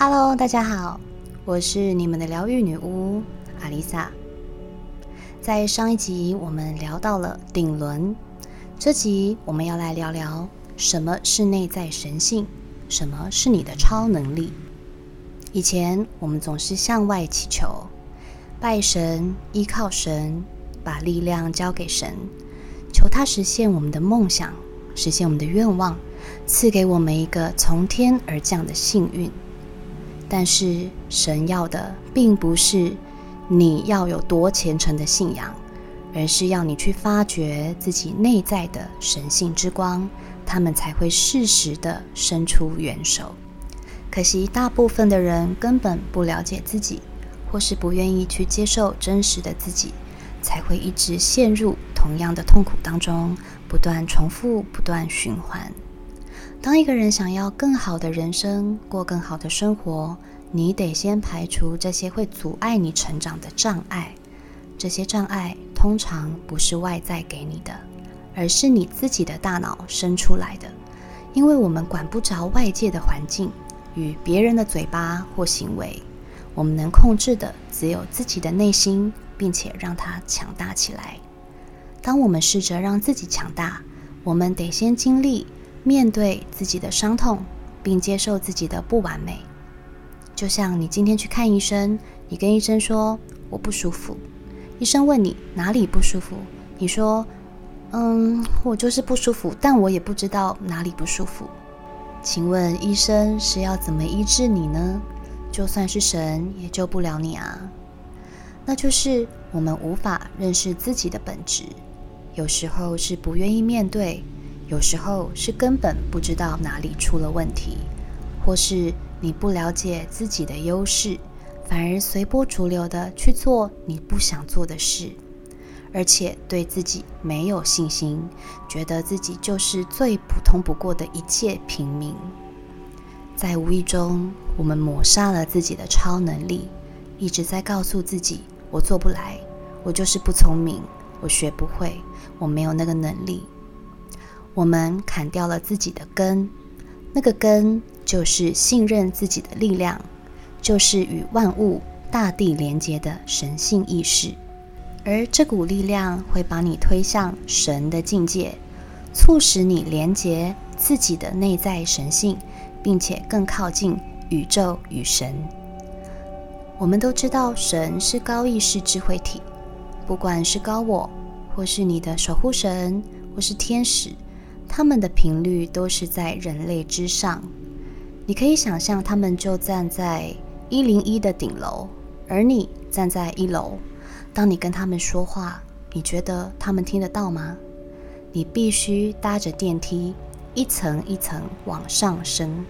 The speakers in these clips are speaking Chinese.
Hello，大家好，我是你们的疗愈女巫阿丽萨。在上一集我们聊到了顶轮，这集我们要来聊聊什么是内在神性，什么是你的超能力。以前我们总是向外祈求，拜神，依靠神，把力量交给神，求他实现我们的梦想，实现我们的愿望，赐给我们一个从天而降的幸运。但是神要的并不是你要有多虔诚的信仰，而是要你去发掘自己内在的神性之光，他们才会适时地伸出援手。可惜大部分的人根本不了解自己，或是不愿意去接受真实的自己，才会一直陷入同样的痛苦当中，不断重复，不断循环。当一个人想要更好的人生，过更好的生活，你得先排除这些会阻碍你成长的障碍。这些障碍通常不是外在给你的，而是你自己的大脑生出来的。因为我们管不着外界的环境与别人的嘴巴或行为，我们能控制的只有自己的内心，并且让它强大起来。当我们试着让自己强大，我们得先经历。面对自己的伤痛，并接受自己的不完美，就像你今天去看医生，你跟医生说我不舒服，医生问你哪里不舒服，你说嗯，我就是不舒服，但我也不知道哪里不舒服。请问医生是要怎么医治你呢？就算是神也救不了你啊。那就是我们无法认识自己的本质，有时候是不愿意面对。有时候是根本不知道哪里出了问题，或是你不了解自己的优势，反而随波逐流的去做你不想做的事，而且对自己没有信心，觉得自己就是最普通不过的一介平民。在无意中，我们抹杀了自己的超能力，一直在告诉自己：我做不来，我就是不聪明，我学不会，我没有那个能力。我们砍掉了自己的根，那个根就是信任自己的力量，就是与万物、大地连接的神性意识，而这股力量会把你推向神的境界，促使你连接自己的内在神性，并且更靠近宇宙与神。我们都知道，神是高意识智慧体，不管是高我，或是你的守护神，或是天使。他们的频率都是在人类之上，你可以想象他们就站在一零一的顶楼，而你站在一楼。当你跟他们说话，你觉得他们听得到吗？你必须搭着电梯一层一层往上升。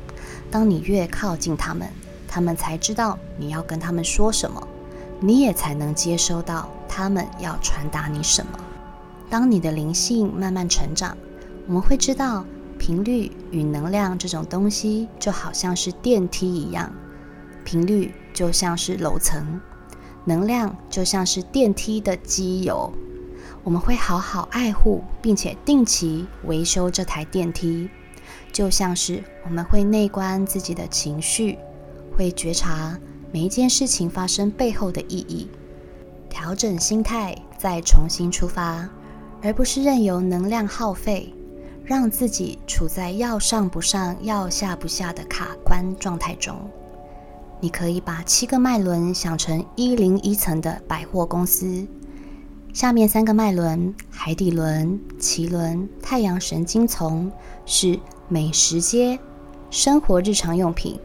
当你越靠近他们，他们才知道你要跟他们说什么，你也才能接收到他们要传达你什么。当你的灵性慢慢成长。我们会知道，频率与能量这种东西就好像是电梯一样，频率就像是楼层，能量就像是电梯的机油。我们会好好爱护，并且定期维修这台电梯，就像是我们会内观自己的情绪，会觉察每一件事情发生背后的意义，调整心态，再重新出发，而不是任由能量耗费。让自己处在要上不上、要下不下的卡关状态中。你可以把七个脉轮想成一零一层的百货公司，下面三个脉轮——海底轮、脐轮、太阳神经丛，是美食街、生活日常用品、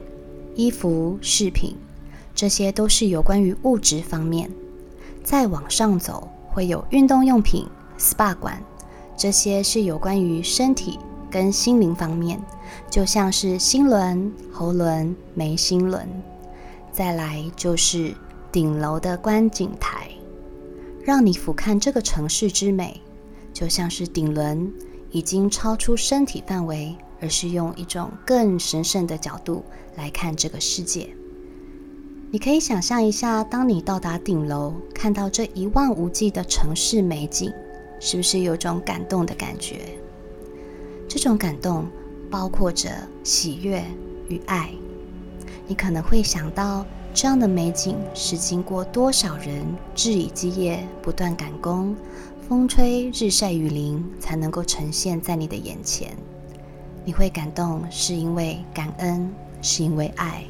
衣服、饰品，这些都是有关于物质方面。再往上走，会有运动用品、SPA 馆。这些是有关于身体跟心灵方面，就像是心轮、喉轮、眉心轮。再来就是顶楼的观景台，让你俯瞰这个城市之美，就像是顶轮已经超出身体范围，而是用一种更神圣的角度来看这个世界。你可以想象一下，当你到达顶楼，看到这一望无际的城市美景。是不是有种感动的感觉？这种感动包括着喜悦与爱，你可能会想到，这样的美景是经过多少人日以继夜不断赶工，风吹日晒雨淋，才能够呈现在你的眼前。你会感动，是因为感恩，是因为爱。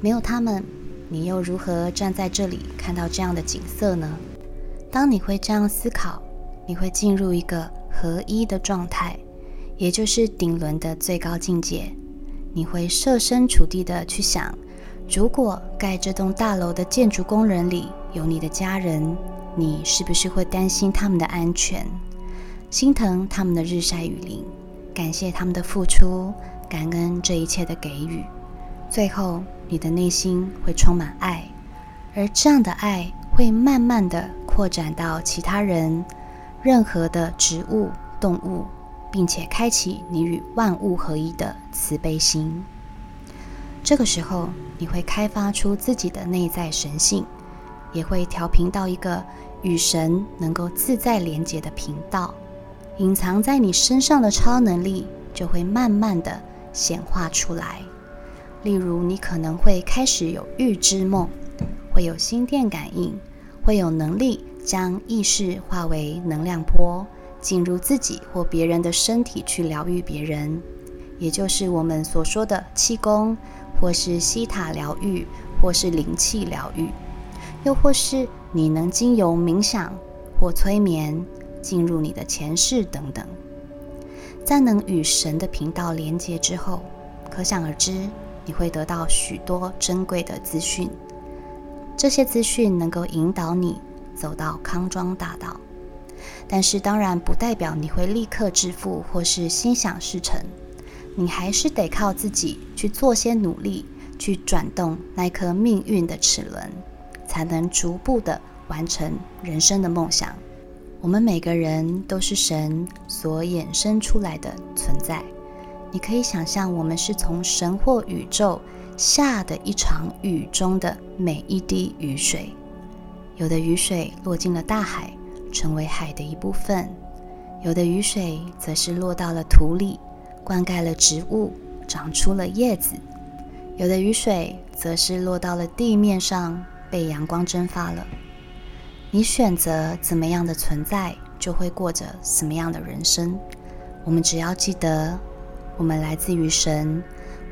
没有他们，你又如何站在这里看到这样的景色呢？当你会这样思考，你会进入一个合一的状态，也就是顶轮的最高境界。你会设身处地的去想，如果盖这栋大楼的建筑工人里有你的家人，你是不是会担心他们的安全，心疼他们的日晒雨淋？感谢他们的付出，感恩这一切的给予，最后你的内心会充满爱，而这样的爱会慢慢的扩展到其他人、任何的植物、动物，并且开启你与万物合一的慈悲心。这个时候，你会开发出自己的内在神性，也会调频到一个与神能够自在连接的频道。隐藏在你身上的超能力就会慢慢的显化出来。例如，你可能会开始有预知梦，会有心电感应，会有能力将意识化为能量波，进入自己或别人的身体去疗愈别人，也就是我们所说的气功，或是西塔疗愈，或是灵气疗愈，又或是你能经由冥想或催眠。进入你的前世等等，在能与神的频道连接之后，可想而知，你会得到许多珍贵的资讯。这些资讯能够引导你走到康庄大道，但是当然不代表你会立刻致富或是心想事成。你还是得靠自己去做些努力，去转动那颗命运的齿轮，才能逐步的完成人生的梦想。我们每个人都是神所衍生出来的存在。你可以想象，我们是从神或宇宙下的一场雨中的每一滴雨水。有的雨水落进了大海，成为海的一部分；有的雨水则是落到了土里，灌溉了植物，长出了叶子；有的雨水则是落到了地面上，被阳光蒸发了。你选择怎么样的存在，就会过着什么样的人生。我们只要记得，我们来自于神，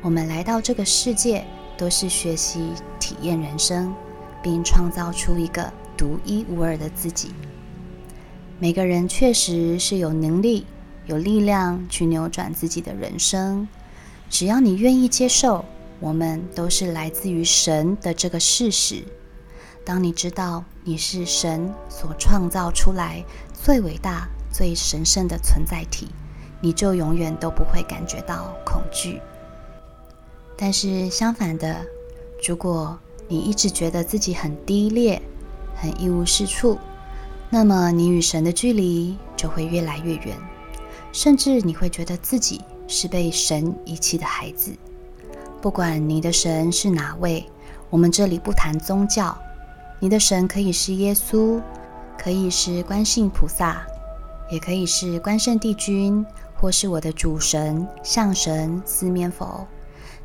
我们来到这个世界都是学习体验人生，并创造出一个独一无二的自己。每个人确实是有能力、有力量去扭转自己的人生。只要你愿意接受，我们都是来自于神的这个事实。当你知道你是神所创造出来最伟大、最神圣的存在体，你就永远都不会感觉到恐惧。但是相反的，如果你一直觉得自己很低劣、很一无是处，那么你与神的距离就会越来越远，甚至你会觉得自己是被神遗弃的孩子。不管你的神是哪位，我们这里不谈宗教。你的神可以是耶稣，可以是观世音菩萨，也可以是关圣帝君，或是我的主神、象神、四面佛。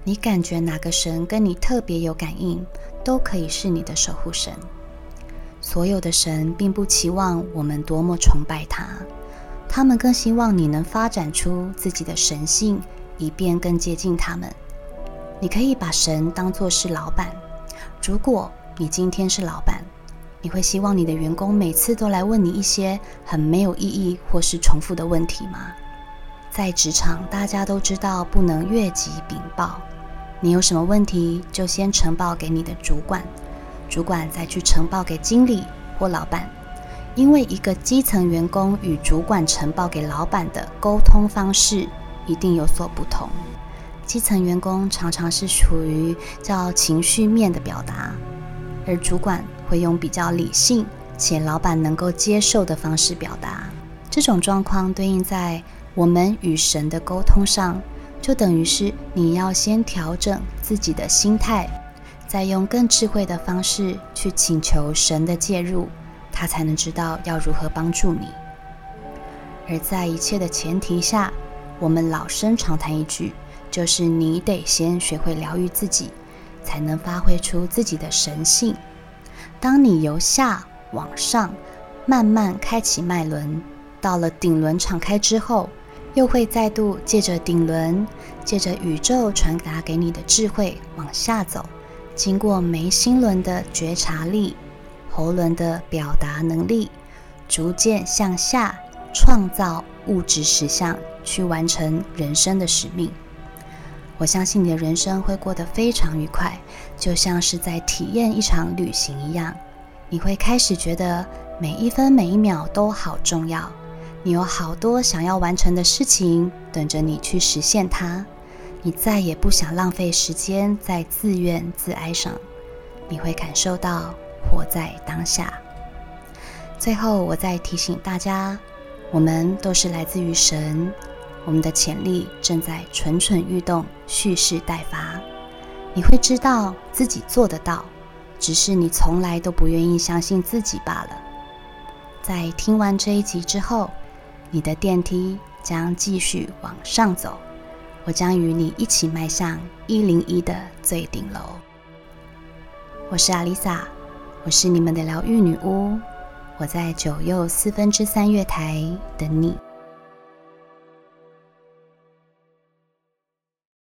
你感觉哪个神跟你特别有感应，都可以是你的守护神。所有的神并不期望我们多么崇拜他，他们更希望你能发展出自己的神性，以便更接近他们。你可以把神当作是老板，如果你今天是老板，你会希望你的员工每次都来问你一些很没有意义或是重复的问题吗？在职场，大家都知道不能越级禀报。你有什么问题，就先呈报给你的主管，主管再去呈报给经理或老板。因为一个基层员工与主管呈报给老板的沟通方式一定有所不同。基层员工常常是处于叫情绪面的表达。而主管会用比较理性且老板能够接受的方式表达。这种状况对应在我们与神的沟通上，就等于是你要先调整自己的心态，再用更智慧的方式去请求神的介入，他才能知道要如何帮助你。而在一切的前提下，我们老生常谈一句，就是你得先学会疗愈自己。才能发挥出自己的神性。当你由下往上慢慢开启脉轮，到了顶轮敞开之后，又会再度借着顶轮，借着宇宙传达给你的智慧往下走，经过眉心轮的觉察力、喉轮的表达能力，逐渐向下创造物质实相，去完成人生的使命。我相信你的人生会过得非常愉快，就像是在体验一场旅行一样。你会开始觉得每一分每一秒都好重要，你有好多想要完成的事情等着你去实现它。你再也不想浪费时间在自怨自哀上，你会感受到活在当下。最后，我再提醒大家，我们都是来自于神。我们的潜力正在蠢蠢欲动，蓄势待发。你会知道自己做得到，只是你从来都不愿意相信自己罢了。在听完这一集之后，你的电梯将继续往上走，我将与你一起迈向一零一的最顶楼。我是阿丽萨，我是你们的疗愈女巫，我在九又四分之三月台等你。